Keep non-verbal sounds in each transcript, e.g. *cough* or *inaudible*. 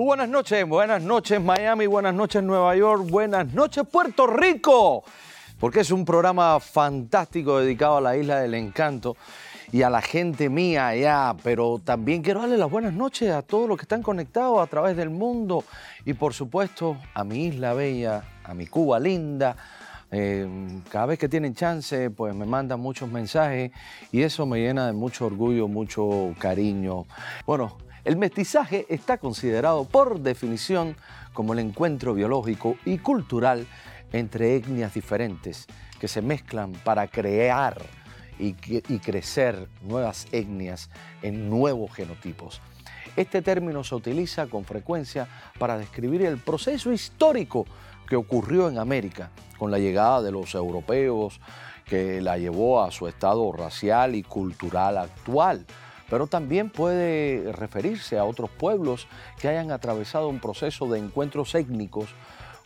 Muy buenas noches, buenas noches Miami, buenas noches Nueva York, buenas noches Puerto Rico, porque es un programa fantástico dedicado a la isla del encanto y a la gente mía allá, pero también quiero darle las buenas noches a todos los que están conectados a través del mundo y por supuesto a mi isla bella, a mi Cuba linda. Eh, cada vez que tienen chance, pues me mandan muchos mensajes y eso me llena de mucho orgullo, mucho cariño. Bueno, el mestizaje está considerado por definición como el encuentro biológico y cultural entre etnias diferentes que se mezclan para crear y, crecer nuevas etnias en nuevos genotipos. Este término se utiliza con frecuencia para describir el proceso histórico que ocurrió en América con la llegada de los europeos, que la llevó a su estado racial y cultural actual. Pero también puede referirse a otros pueblos que hayan atravesado un proceso de encuentros étnicos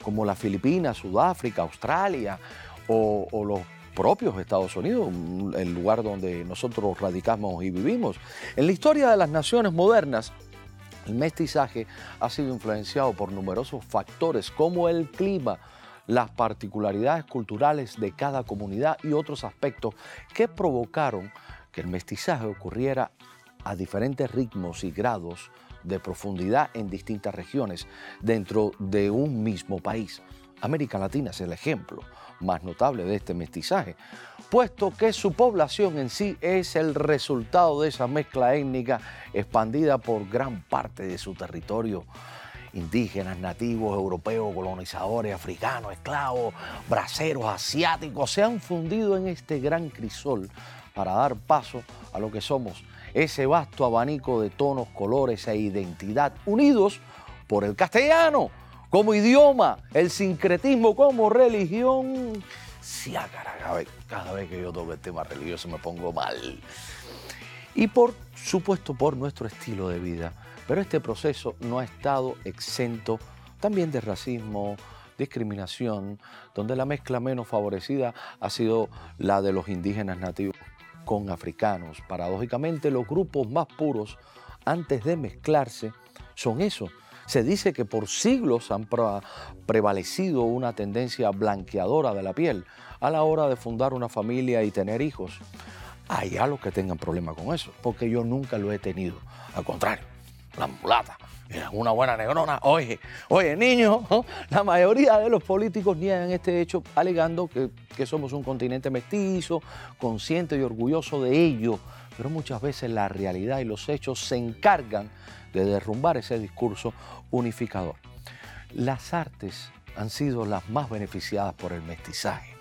como las Filipinas, Sudáfrica, Australia o, los propios Estados Unidos, el lugar donde nosotros radicamos y vivimos. En la historia de las naciones modernas, el mestizaje ha sido influenciado por numerosos factores como el clima, las particularidades culturales de cada comunidad y otros aspectos que provocaron que el mestizaje ocurriera a diferentes ritmos y grados de profundidad en distintas regiones dentro de un mismo país. América Latina es el ejemplo más notable de este mestizaje, puesto que su población en sí es el resultado de esa mezcla étnica expandida por gran parte de su territorio. Indígenas, nativos, europeos, colonizadores, africanos, esclavos, braceros, asiáticos, se han fundido en este gran crisol para dar paso a lo que somos, ese vasto abanico de tonos, colores e identidad unidos por el castellano como idioma, el sincretismo como religión. Sí, ah, vez, cada vez que yo toco el tema religioso me pongo mal. Y por supuesto por nuestro estilo de vida. Pero este proceso no ha estado exento también de racismo, discriminación, donde la mezcla menos favorecida ha sido la de los indígenas nativos con africanos. Paradójicamente, los grupos más puros, antes de mezclarse, son eso, se dice que por siglos han prevalecido una tendencia blanqueadora de la piel a la hora de fundar una familia y tener hijos. Hay a los que tengan problema con eso, porque yo nunca lo he tenido. Al contrario, la mulata, una buena negrona. Oye, oye, niños, *laughs* la mayoría de los políticos niegan este hecho alegando que, que somos un continente mestizo, consciente y orgulloso de ello. Pero muchas veces la realidad y los hechos se encargan de derrumbar ese discurso unificador. Las artes han sido las más beneficiadas por el mestizaje,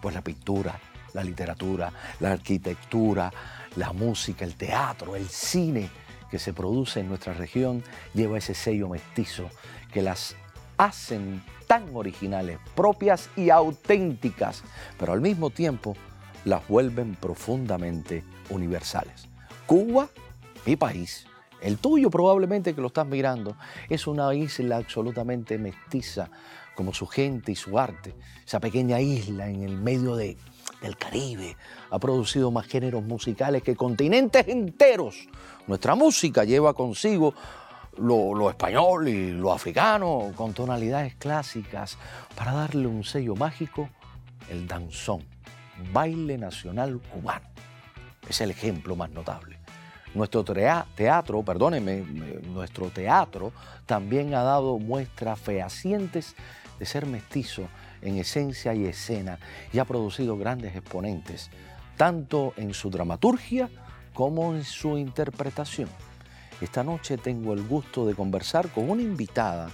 pues la pintura, la literatura, la arquitectura, la música, el teatro, el cine que se produce en nuestra región lleva ese sello mestizo que las hacen tan originales, propias y auténticas, pero al mismo tiempo las vuelven profundamente universales. Cuba, mi país, el tuyo probablemente que lo estás mirando es una isla absolutamente mestiza, como su gente y su arte. Esa pequeña isla en el medio del Caribe ha producido más géneros musicales que continentes enteros. Nuestra música lleva consigo lo, español y lo africano con tonalidades clásicas para darle un sello mágico, el danzón, baile nacional cubano. Es el ejemplo más notable. Nuestro teatro, perdónenme, nuestro teatro también ha dado muestras fehacientes de ser mestizo en esencia y escena y ha producido grandes exponentes, tanto en su dramaturgia como en su interpretación. Esta noche tengo el gusto de conversar con una invitada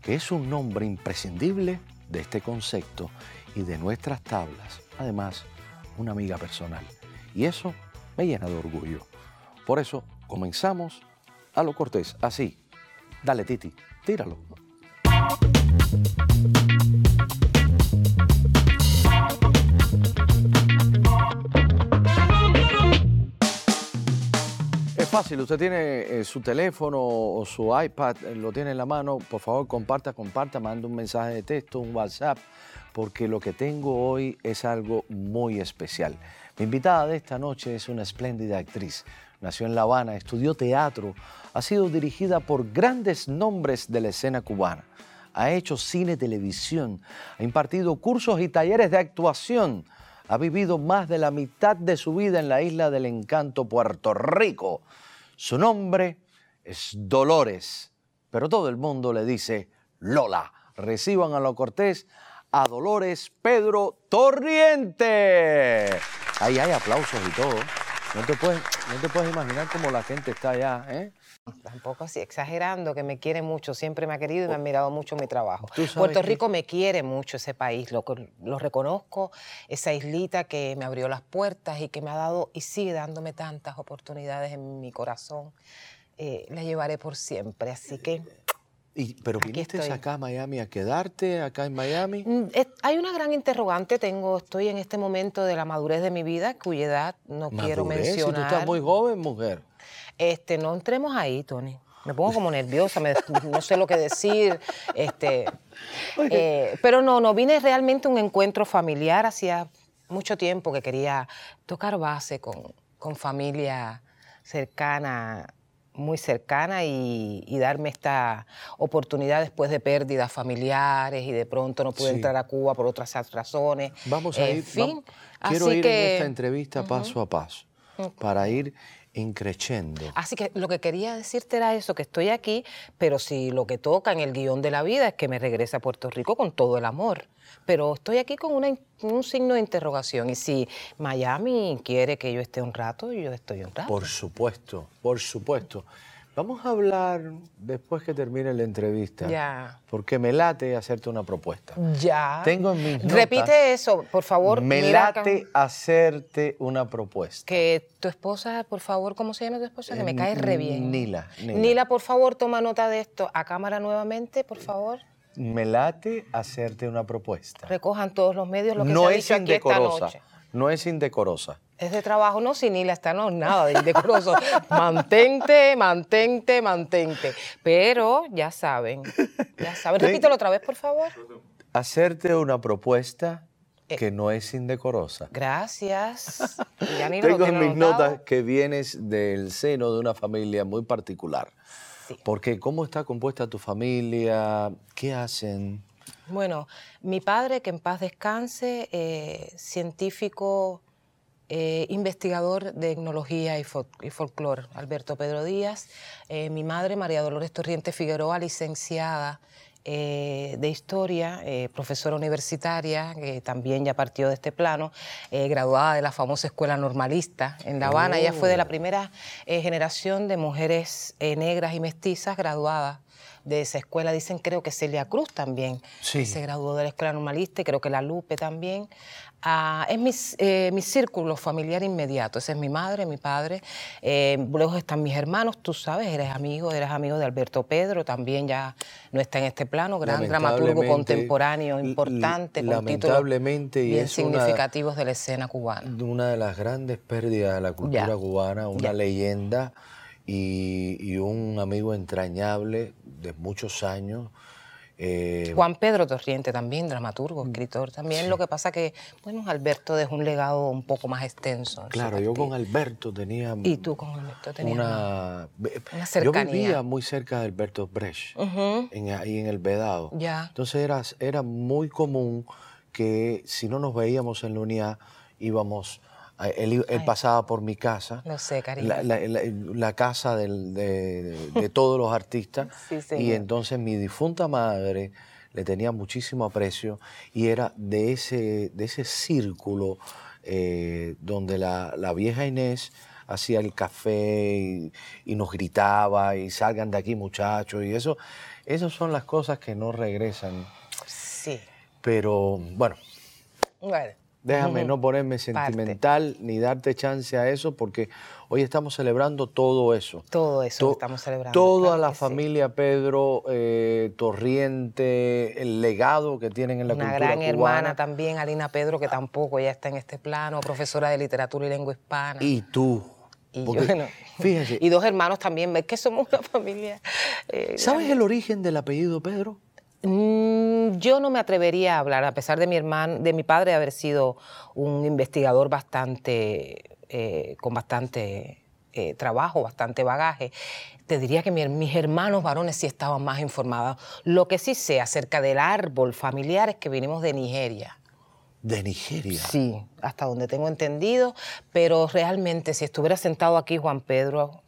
que es un nombre imprescindible de este concepto y de nuestras tablas. Además, una amiga personal. Y eso me llena de orgullo. Por eso comenzamos a lo cortés, así. Dale, Titi, tíralo. Fácil, usted tiene eh, su teléfono o su iPad, eh, lo tiene en la mano, por favor comparta, comparta, manda un mensaje de texto, un WhatsApp, porque lo que tengo hoy es algo muy especial. Mi invitada de esta noche es una espléndida actriz, nació en La Habana, estudió teatro, ha sido dirigida por grandes nombres de la escena cubana, ha hecho cine, televisión, ha impartido cursos y talleres de actuación, ha vivido más de la mitad de su vida en la isla del encanto, Puerto Rico. Su nombre es Dolores, pero todo el mundo le dice Lola. Reciban a lo cortés a Dolores Pedro Torriente. Ahí hay aplausos y todo. No te puedes, no te puedes imaginar cómo la gente está allá, ¿eh? Tampoco así, exagerando, que me quiere mucho, siempre me ha querido y me ha admirado mucho mi trabajo. Puerto Rico me quiere mucho ese país, lo, lo reconozco, esa islita que me abrió las puertas y que me ha dado y sigue dándome tantas oportunidades en mi corazón, eh, la llevaré por siempre, así que... Y, ¿Pero viniste acá a Miami a quedarte, acá en Miami? Mm, hay una gran interrogante, tengo, estoy en este momento de la madurez de mi vida, cuya edad no quiero mencionar. Si tú estás muy joven, mujer. Este, no entremos ahí, Tony. Me pongo como nerviosa, no sé lo que decir. Este, eh, pero no, no, vine realmente a un encuentro familiar. Hacía mucho tiempo que quería tocar base con, con familia cercana, muy cercana y, darme esta oportunidad después de pérdidas familiares y de pronto no pude entrar a Cuba por otras razones. Vamos a ir. Fin, quiero ir en esta entrevista paso a paso para ir increciendo. Así que lo que quería decirte era eso, que estoy aquí, pero si lo que toca en el guion de la vida es que me regrese a Puerto Rico con todo el amor. Pero estoy aquí con un signo de interrogación. Y si Miami quiere que yo esté un rato, yo estoy un rato. Por supuesto, por supuesto. Vamos a hablar después que termine la entrevista. Ya. Porque me late hacerte una propuesta. Ya. Tengo en mis notas, Repite eso, por favor. Me late hacerte una propuesta. Que tu esposa, por favor, ¿cómo se llama tu esposa? Que me cae re bien. Nila, Nila. Nila, por favor, toma nota de esto. A cámara nuevamente, por favor. Me late hacerte una propuesta. Recojan todos los medios lo que no se ha es indecorosa. No es indecorosa. Es de trabajo, no, sin Nila está, no, nada de indecoroso. *laughs* mantente, mantente, mantente. Pero ya saben, ya saben. Repítelo otra vez, por favor. Hacerte una propuesta eh. que no es indecorosa. Gracias. Tengo en mis notas que vienes del seno de una familia muy particular. Sí. Porque ¿cómo está compuesta tu familia? ¿Qué hacen? Bueno, mi padre, que en paz descanse, eh, científico, eh, investigador de etnología y, folclore, Alberto Pedro Díaz. Eh, mi madre, María Dolores Torriente Figueroa, licenciada de historia, profesora universitaria, que también ya partió de este plano, graduada de la famosa escuela normalista en La Habana. Ella fue de la oh. primera generación de mujeres negras y mestizas graduadas de esa escuela. Dicen, creo que Celia Cruz también se graduó de la escuela normalista y creo que la Lupe también. Ah, es mi, eh, mi, círculo familiar inmediato. Esa es mi madre, mi padre. Eh, luego están mis hermanos, tú sabes, eres amigo, eres amigo de Alberto Pedro, también ya no está en este plano, gran dramaturgo contemporáneo importante, con títulos bien significativos de la escena cubana. Una de las grandes pérdidas de la cultura cubana, una leyenda y, un amigo entrañable de muchos años. Eh, Juan Pedro Torriente también, dramaturgo, escritor también. Lo que pasa que, bueno, Alberto dejó un legado un poco más extenso. Claro, yo con Alberto tenía... Y tú con Alberto tenías una, cercanía. Yo vivía muy cerca de Alberto Brecht, ahí en el Vedado. Ya. Entonces era, era muy común que si no nos veíamos en la unidad íbamos él, pasaba por mi casa. Lo sé, cariño. La, casa de, todos los artistas. *laughs* y entonces mi difunta madre le tenía muchísimo aprecio y era de ese, de ese círculo eh, donde la, vieja Inés hacía el café y, nos gritaba y salgan de aquí muchachos y eso, esas son las cosas que no regresan. Sí. Pero bueno. Bueno. Déjame no ponerme sentimental ni darte chance a eso porque hoy estamos celebrando todo eso. Todo eso estamos celebrando. Toda la familia Pedro eh, Torriente, el legado que tienen en la Una cultura Una gran hermana también, Alina Pedro, que tampoco ya está en este plano, profesora de literatura y lengua hispana. Y tú. Y bueno, fíjense. Y dos hermanos también, ves que somos una familia. Eh, ¿Sabes el origen del apellido Pedro? Mm, yo no me atrevería a hablar, a pesar de mi hermano, de mi padre haber sido un investigador bastante, eh, con bastante eh, trabajo, bastante bagaje. Te diría que mis hermanos varones sí estaban más informados. Lo que sí sé acerca del árbol familiar es que vinimos de Nigeria. ¿De Nigeria? Sí, hasta donde tengo entendido, pero realmente si estuviera sentado aquí Juan Pedro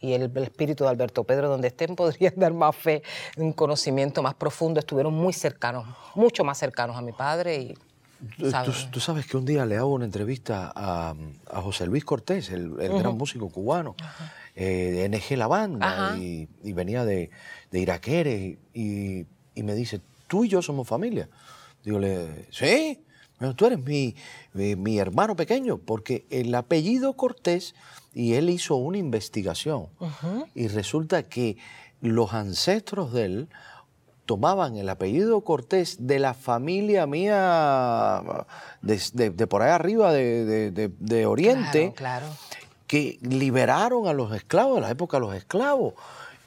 y el, espíritu de Alberto Pedro donde estén, *laughs* podrían dar más fe, un conocimiento más profundo. Estuvieron muy cercanos, mucho más cercanos a mi padre y Tú, sabes que un día le hago una entrevista a, José Luis Cortés, el, gran músico cubano, eh, de NG La Banda, y, venía de, de Iraquere, y, me dice, tú y yo somos familia. Digo, sí, tú eres mi, mi, hermano pequeño, porque el apellido Cortés, y él hizo una investigación, y resulta que los ancestros de él tomaban el apellido Cortés de la familia mía de, por ahí arriba de, Oriente, que liberaron a los esclavos, de la época de los esclavos.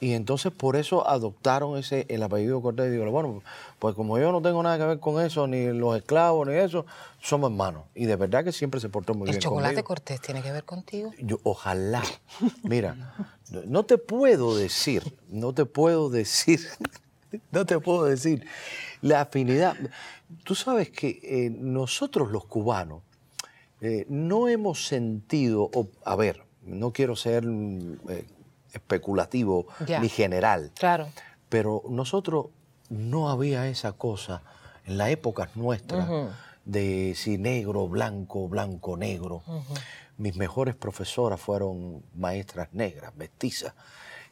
Y entonces por eso adoptaron ese el apellido Cortés. Y digo, bueno, pues como yo no tengo nada que ver con eso, ni los esclavos, ni eso, somos hermanos. Y de verdad que siempre se portó muy bien. ¿El chocolate Cortés tiene que ver contigo? Yo, ojalá. Mira, no te puedo decir, no te puedo decir *laughs* no te puedo decir. La afinidad. Tú sabes que eh, nosotros los cubanos eh, no hemos sentido, a ver, no quiero ser eh, especulativo ni general, claro. pero nosotros no había esa cosa en las épocas nuestras de si negro, blanco, blanco, negro. Mis mejores profesoras fueron maestras negras, mestizas.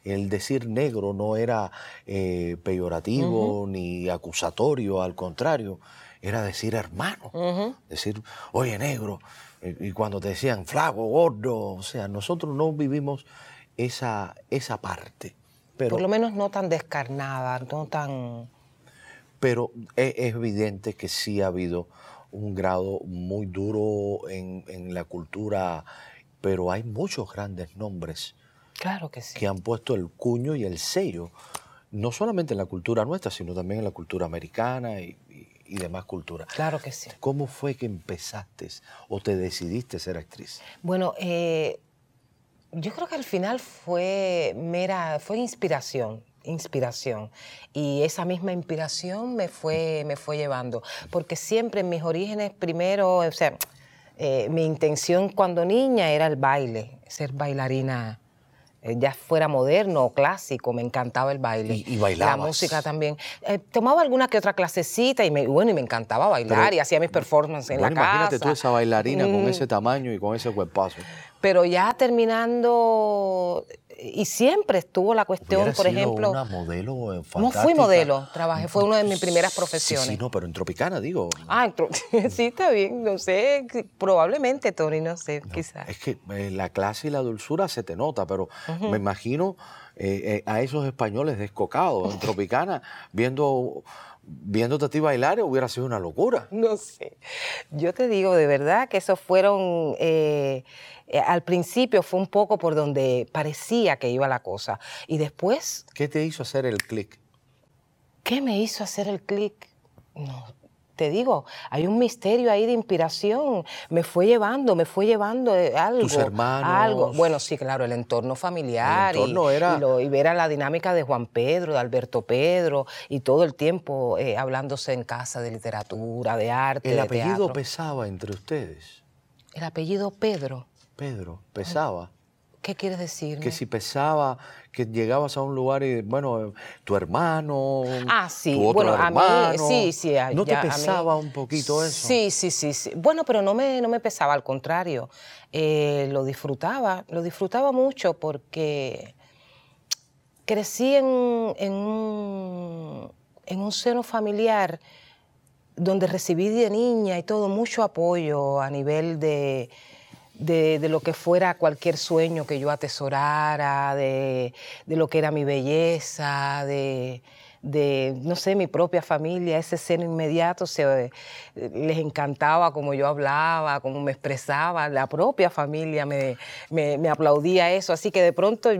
El decir negro no era eh, peyorativo ni acusatorio, al contrario, era decir hermano, decir, oye negro, y cuando te decían flaco, gordo, o sea, nosotros no vivimos esa, esa parte. Pero, Por lo menos no tan descarnada, no tan... Pero es, evidente que sí ha habido un grado muy duro en, en la cultura, pero hay muchos grandes nombres Claro que sí. Que han puesto el cuño y el sello, no solamente en la cultura nuestra, sino también en la cultura americana y, demás culturas. Claro que sí. ¿Cómo fue que empezaste o te decidiste ser actriz? Bueno, eh, yo creo que al final fue mera, fue inspiración inspiración. Y esa misma inspiración me fue, me fue llevando, porque siempre en mis orígenes primero, o sea, eh, mi intención cuando niña era el baile, ser bailarina ya fuera moderno o clásico, me encantaba el baile. Y, bailaba. La música también. Eh, tomaba alguna que otra clasecita y me, bueno, y me encantaba bailar y hacía mis performances en la casa. Imagínate tú esa bailarina con mm. ese tamaño y con ese cuerpazo. Pero ya terminando y siempre estuvo la cuestión, por ejemplo. una modelo No fui modelo, trabajé, fue una de mis primeras profesiones. Sí, no, pero en Tropicana, digo. Ah, *laughs* sí, está bien, no sé, probablemente, Tony, no sé, quizás. Es que eh, la clase y la dulzura se te nota, pero me imagino eh, eh, a esos españoles descocados en Tropicana *laughs* viendo viéndote a ti bailar hubiera sido una locura. No sé. Yo te digo de verdad que esos fueron eh, al principio fue un poco por donde parecía que iba la cosa. Y después... ¿Qué te hizo hacer el clic? ¿Qué me hizo hacer el clic? No, te digo, hay un misterio ahí de inspiración. Me fue llevando, me fue llevando eh, algo. Tus hermanos. Algo. Bueno, sí, claro, el entorno familiar. El entorno y, era... y, ver a la dinámica de Juan Pedro, de Alberto Pedro, y todo el tiempo eh, hablándose en casa de literatura, de arte. ¿El apellido pesaba entre ustedes? El apellido Pedro. Pedro, pesaba. ¿Qué quieres decir? Que si pesaba, que llegabas a un lugar y, bueno, tu hermano. Ah, sí, tu bueno, a mí, sí, sí. ¿No te pesaba un poquito eso? Sí, sí, sí, sí. Bueno, pero no me, no me pesaba, al contrario. Eh, lo disfrutaba, lo disfrutaba mucho porque crecí en, en, un, en un seno familiar donde recibí de niña y todo mucho apoyo a nivel de de, lo que fuera cualquier sueño que yo atesorara, de, lo que era mi belleza, de, no sé, mi propia familia, ese seno inmediato, se, les encantaba como yo hablaba, como me expresaba, la propia familia me, me aplaudía eso, así que de pronto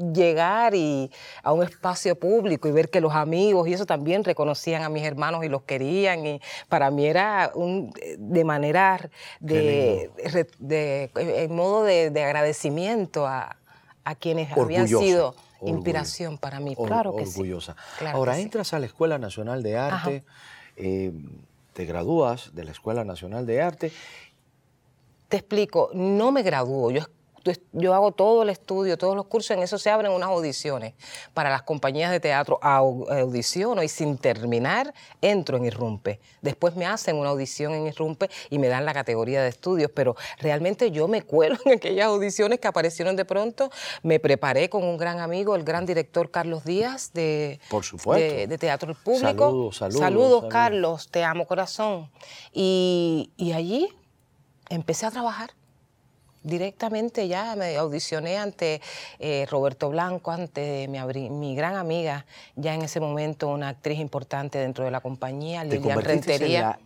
llegar y a un espacio público y ver que los amigos y eso también reconocían a mis hermanos y los querían y para mí era un, de manera de, en modo de, agradecimiento a, a quienes habían sido inspiración para mí. claro que orgullosa. Ahora entras a la Escuela Nacional de Arte, eh, te gradúas de la Escuela Nacional de Arte. Te explico, no me gradúo, yo yo hago todo el estudio, todos los cursos, en eso se abren unas audiciones para las compañías de teatro, audiciono y sin terminar entro en Irrumpe. Después me hacen una audición en Irrumpe y me dan la categoría de estudios, pero realmente yo me cuelo en aquellas audiciones que aparecieron de pronto, me preparé con un gran amigo, el gran director Carlos Díaz de, Por supuesto. de, Teatro Público. Saludos, saludos. Saludos, Carlos, te amo corazón. y allí empecé a trabajar directamente ya me audicioné ante eh, Roberto Blanco, ante mi, mi, gran amiga, ya en ese momento una actriz importante dentro de la compañía, Lilian Rentería.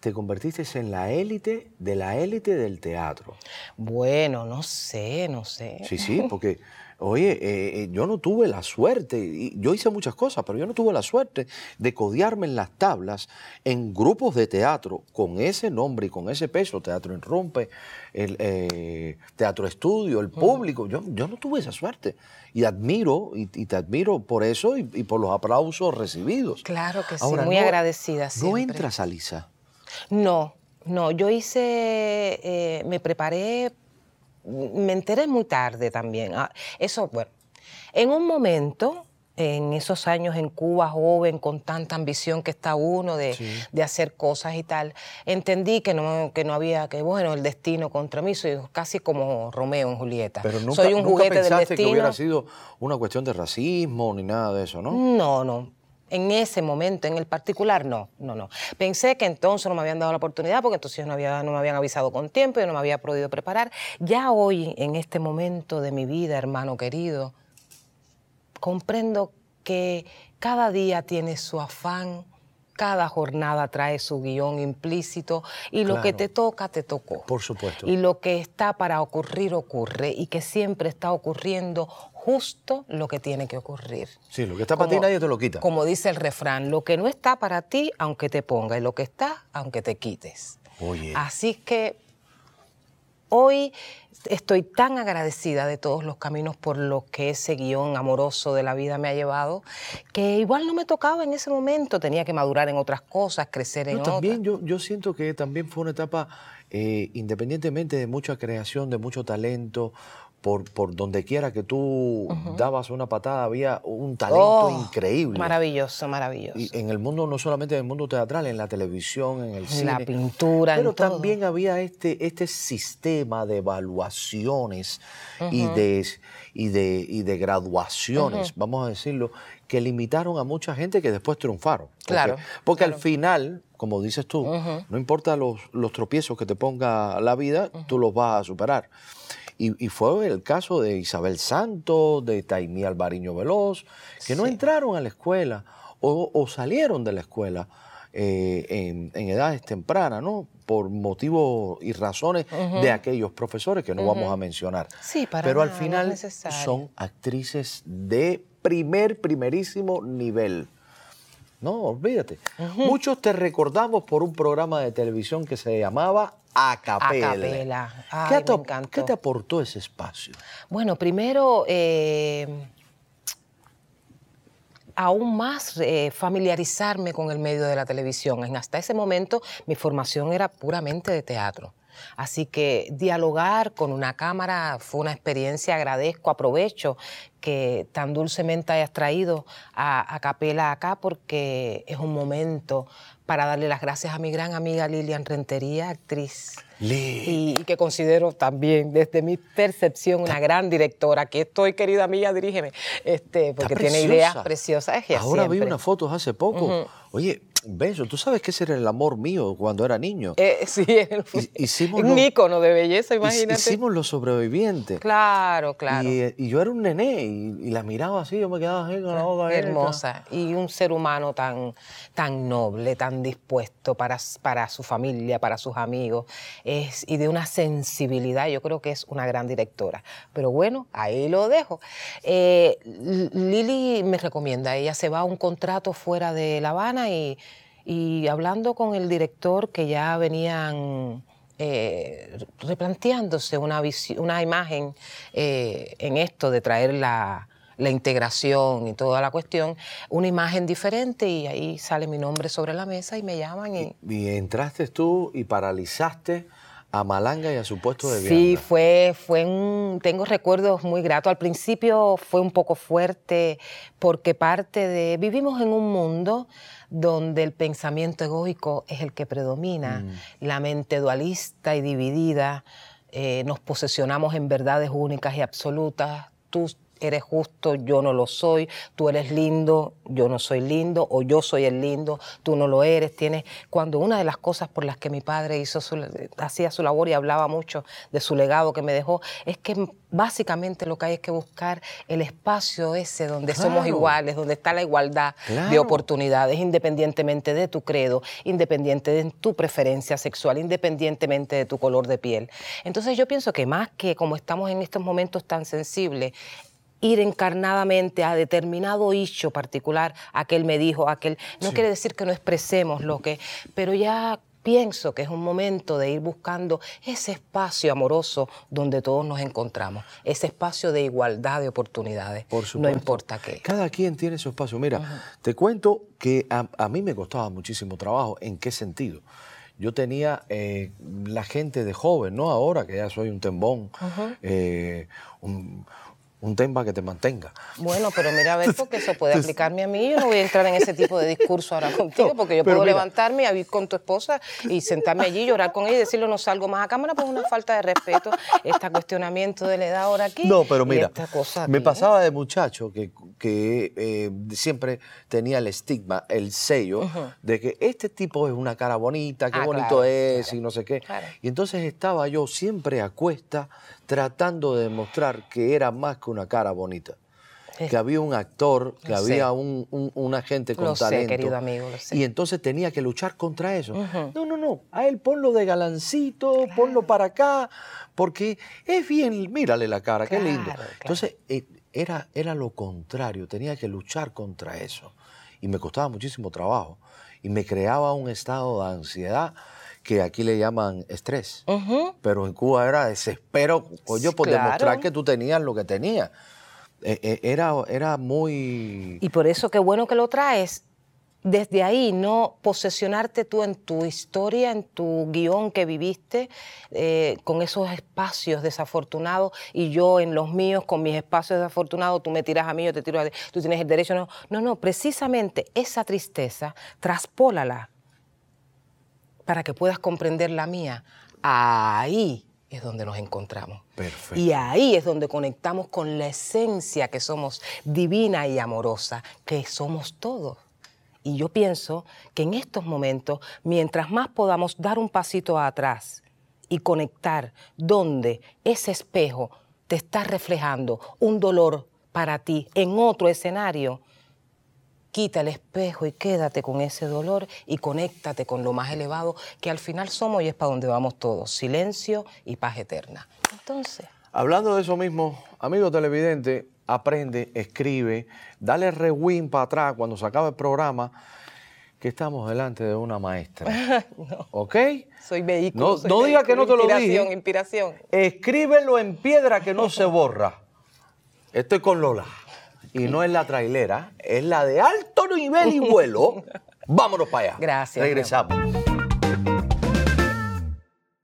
te convertiste en la élite de la élite del teatro. Bueno, no sé, no sé. Sí, sí, porque *laughs* Oye, eh, eh, yo no tuve la suerte, y yo hice muchas cosas, pero yo no tuve la suerte de codiarme en las tablas en grupos de teatro con ese nombre y con ese peso, Teatro Enrumpe, el eh, Teatro Estudio, el público. Yo, yo no tuve esa suerte. Y admiro, y, te admiro por eso y, por los aplausos recibidos. Claro que sí, muy agradecida. Siempre. ¿No entras, Alisa? No, no, yo hice, me preparé me enteré muy tarde también. Ah, eso, bueno, en un momento, en esos años en Cuba, joven, con tanta ambición que está uno de, hacer cosas y tal, entendí que no, que no había, que bueno, el destino contra mí, soy casi como Romeo en Julieta. Pero nunca, soy un juguete del destino. que hubiera sido una cuestión de racismo ni nada de eso, ¿no? No, no. En ese momento, en el particular, no, no, no. Pensé que entonces no me habían dado la oportunidad porque entonces no, no me habían avisado con tiempo y no me había podido preparar. Ya hoy, en este momento de mi vida, hermano querido, comprendo que cada día tiene su afán, cada jornada trae su guion implícito y lo que te toca, te tocó. Por supuesto. Y lo que está para ocurrir, ocurre y que siempre está ocurriendo justo lo que tiene que ocurrir. Sí, lo que está para ti nadie te lo quita. Como dice el refrán, lo que no está para ti, aunque te ponga, y lo que está, aunque te quites. Oye. Así que hoy estoy tan agradecida de todos los caminos por lo que ese guion amoroso de la vida me ha llevado, que igual no me tocaba en ese momento, tenía que madurar en otras cosas, crecer en otras. También yo, yo siento que también fue una etapa, eh, independientemente de mucha creación, de mucho talento, por, por donde quiera que tú dabas una patada, había un talento oh, increíble. Maravilloso, maravilloso. Y en el mundo, no solamente en el mundo teatral, en la televisión, en el cine. En la pintura, Pero también había este, este sistema de evaluaciones y, de, y, de, y de graduaciones, vamos a decirlo, que limitaron a mucha gente que después triunfaron. claro. Porque al final, como dices tú, no importa los, los, tropiezos que te ponga la vida, tú los vas a superar. Y, fue el caso de Isabel Santos, de Taimí Alvariño Veloz, que no entraron a la escuela o, salieron de la escuela eh, en, edades tempranas, ¿no? Por motivos y razones de aquellos profesores que no vamos a mencionar. Sí, para Pero al final son actrices de primer, primerísimo nivel. No, olvídate. Muchos te recordamos por un programa de televisión que se llamaba Acapela. ¿Qué, te, ¿Qué, te, aportó ese espacio? Bueno, primero, eh, aún más eh, familiarizarme con el medio de la televisión. Hasta ese momento mi formación era puramente de teatro. Así que dialogar con una cámara fue una experiencia, agradezco, aprovecho que tan dulcemente hayas traído a, a Capela acá porque es un momento para darle las gracias a mi gran amiga Lilian Rentería, actriz. Y, que considero también, desde mi percepción, una gran directora. Aquí estoy, querida amiga, dirígeme, este, porque tiene ideas preciosas. Ahora vi unas fotos hace poco. Oye, Beso, tú sabes que ese era el amor mío cuando era niño. Eh, sí, *laughs* el, hicimos un ícono de belleza, imagínate. Hicimos los sobrevivientes. Claro, claro. Y, yo era un nené y, la miraba así, yo me quedaba así con la boca Hermosa. Y un ser humano tan, tan noble, tan dispuesto para, para su familia, para sus amigos. Es, y de una sensibilidad, yo creo que es una gran directora. Pero bueno, ahí lo dejo. Eh, Lili me recomienda, ella se va a un contrato fuera de La Habana y y hablando con el director, que ya venían eh, replanteándose una, una imagen eh, en esto de traer la, la integración y toda la cuestión, una imagen diferente y ahí sale mi nombre sobre la mesa y me llaman. Y, y entraste tú y paralizaste a Malanga y a su puesto de vianda. Sí, fue, fue un, tengo recuerdos muy gratos. Al principio fue un poco fuerte porque parte de, vivimos en un mundo donde el pensamiento egoico es el que predomina, mm. la mente dualista y dividida, eh, nos posesionamos en verdades únicas y absolutas, tú eres justo, yo no lo soy, tú eres lindo, yo no soy lindo, o yo soy el lindo, tú no lo eres. Tienes, cuando una de las cosas por las que mi padre hizo hacía su labor y hablaba mucho de su legado que me dejó, es que básicamente lo que hay es que buscar el espacio ese donde somos iguales, donde está la igualdad de oportunidades, independientemente de tu credo, independiente de tu preferencia sexual, independientemente de tu color de piel. Entonces yo pienso que más que como estamos en estos momentos tan sensibles, ir encarnadamente a determinado hecho particular, aquel me dijo, aquel, no quiere decir que no expresemos lo que, pero ya pienso que es un momento de ir buscando ese espacio amoroso donde todos nos encontramos, ese espacio de igualdad de oportunidades, Por no importa qué. Cada quien tiene su espacio. Mira, te cuento que a, mí me costaba muchísimo trabajo. ¿En qué sentido? Yo tenía eh, la gente de joven, no ahora que ya soy un tembón, eh, un, un tema que te mantenga. Bueno, pero mira, a ver, porque eso puede aplicarme a mí. Yo no voy a entrar en ese tipo de discurso ahora contigo, porque yo puedo levantarme a ir con tu esposa y sentarme allí, llorar con ella y decirle no salgo más a cámara, pues una falta de respeto, este cuestionamiento de la edad ahora aquí. No, pero mira, me pasaba de muchacho que, que eh, siempre tenía el estigma, el sello, de que este tipo es una cara bonita, qué ah, bonito es y no sé qué. Y entonces estaba yo siempre a cuesta tratando de demostrar que era más que una cara bonita. Que había un actor, que había un, una gente con lo talento. Sé, querido amigo, lo sé. Y entonces tenía que luchar contra eso. No, no, no. A él ponlo de galancito, ponlo para acá, porque es bien, mírale la cara, qué lindo. Entonces eh, era, era lo contrario, tenía que luchar contra eso. Y me costaba muchísimo trabajo. Y me creaba un estado de ansiedad que aquí le llaman estrés. Pero en Cuba era desespero, coño, por demostrar que tú tenías lo que tenías. E, e, era, era muy... Y por eso qué bueno que lo traes. Desde ahí, no posesionarte tú en tu historia, en tu guion que viviste, eh, con esos espacios desafortunados, y yo en los míos, con mis espacios desafortunados, tú me tiras a mí, yo te tiro a ti, tú tienes el derecho. No, no, no, precisamente esa tristeza, traspólala para que puedas comprender la mía, ahí es donde nos encontramos. Perfecto. Y ahí es donde conectamos con la esencia que somos divina y amorosa, que somos todos. Y yo pienso que en estos momentos, mientras más podamos dar un pasito atrás y conectar donde ese espejo te está reflejando un dolor para ti en otro escenario, quita el espejo y quédate con ese dolor y conéctate con lo más elevado que al final somos y es para donde vamos todos, silencio y paz eterna. Entonces... Hablando de eso mismo, amigo televidente, aprende, escribe, dale rewind para atrás cuando se acabe el programa, que estamos delante de una maestra. *laughs* no. ¿Ok? Soy vehículo. No, no diga que no te lo dije. Inspiración, inspiración. Escríbelo en piedra que no se borra. Estoy con Lola y no es la trailera, es la de alto nivel y vuelo. *laughs* Vámonos para allá. Gracias. Regresamos.